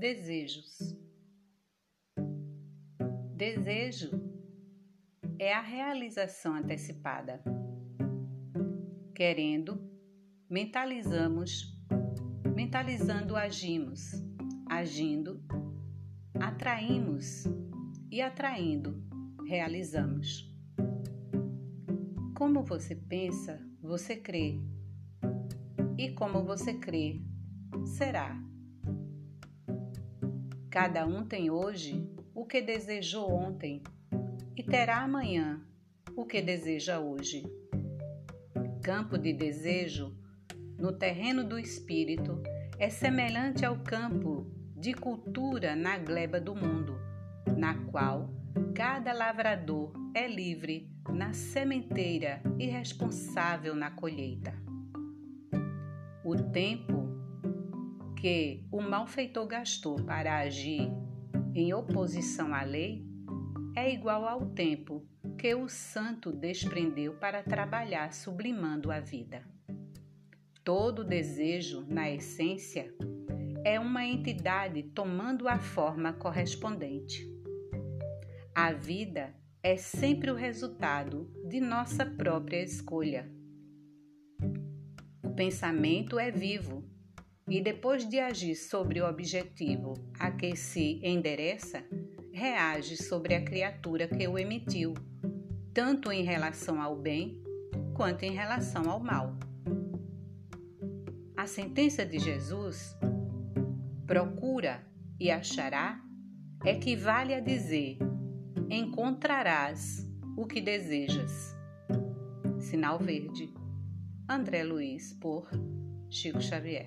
Desejos. Desejo é a realização antecipada. Querendo, mentalizamos, mentalizando agimos, agindo, atraímos e atraindo, realizamos. Como você pensa, você crê. E como você crê, será. Cada um tem hoje o que desejou ontem e terá amanhã o que deseja hoje. Campo de desejo no terreno do espírito é semelhante ao campo de cultura na gleba do mundo, na qual cada lavrador é livre na sementeira e responsável na colheita. O tempo que o malfeitor gastou para agir em oposição à lei é igual ao tempo que o santo desprendeu para trabalhar sublimando a vida. Todo desejo, na essência, é uma entidade tomando a forma correspondente. A vida é sempre o resultado de nossa própria escolha. O pensamento é vivo e depois de agir sobre o objetivo a que se endereça, reage sobre a criatura que o emitiu, tanto em relação ao bem quanto em relação ao mal. A sentença de Jesus, procura e achará, equivale a dizer: encontrarás o que desejas. Sinal verde. André Luiz, por Chico Xavier.